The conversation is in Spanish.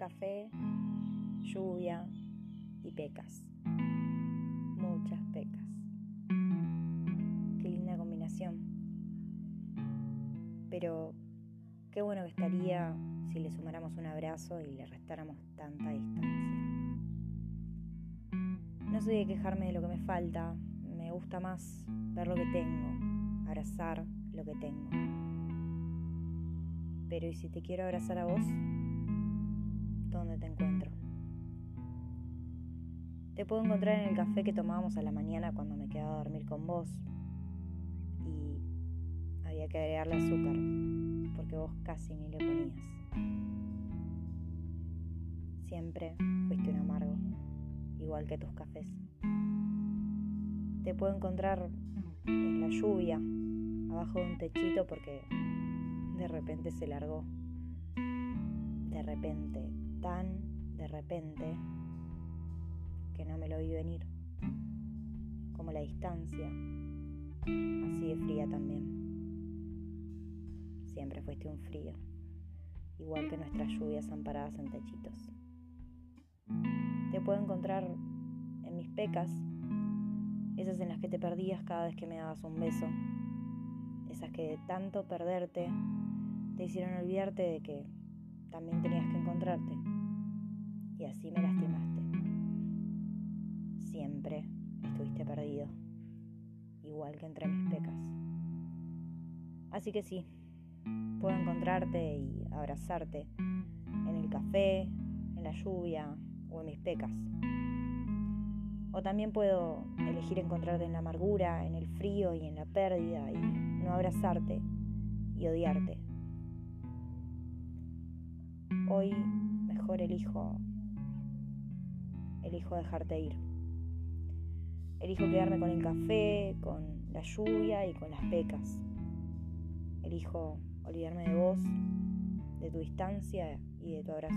café, lluvia y pecas. Muchas pecas. Qué linda combinación. Pero qué bueno que estaría si le sumáramos un abrazo y le restáramos tanta distancia. No soy de quejarme de lo que me falta, me gusta más ver lo que tengo, abrazar lo que tengo. Pero ¿y si te quiero abrazar a vos? ¿Dónde te encuentro? Te puedo encontrar en el café que tomábamos a la mañana cuando me quedaba a dormir con vos. Y había que agregarle azúcar, porque vos casi ni le ponías. Siempre fuiste un amargo, igual que tus cafés. Te puedo encontrar en la lluvia, abajo de un techito, porque de repente se largó. De repente, tan de repente, que no me lo vi venir. Como la distancia, así de fría también. Siempre fuiste un frío, igual que nuestras lluvias amparadas en techitos. Te puedo encontrar en mis pecas, esas en las que te perdías cada vez que me dabas un beso, esas que de tanto perderte te hicieron olvidarte de que también tenías que encontrarte. Así me lastimaste. Siempre estuviste perdido, igual que entre mis pecas. Así que sí, puedo encontrarte y abrazarte en el café, en la lluvia o en mis pecas. O también puedo elegir encontrarte en la amargura, en el frío y en la pérdida y no abrazarte y odiarte. Hoy mejor elijo elijo dejarte ir. Elijo quedarme con el café, con la lluvia y con las pecas. Elijo olvidarme de vos, de tu distancia y de tu abrazo.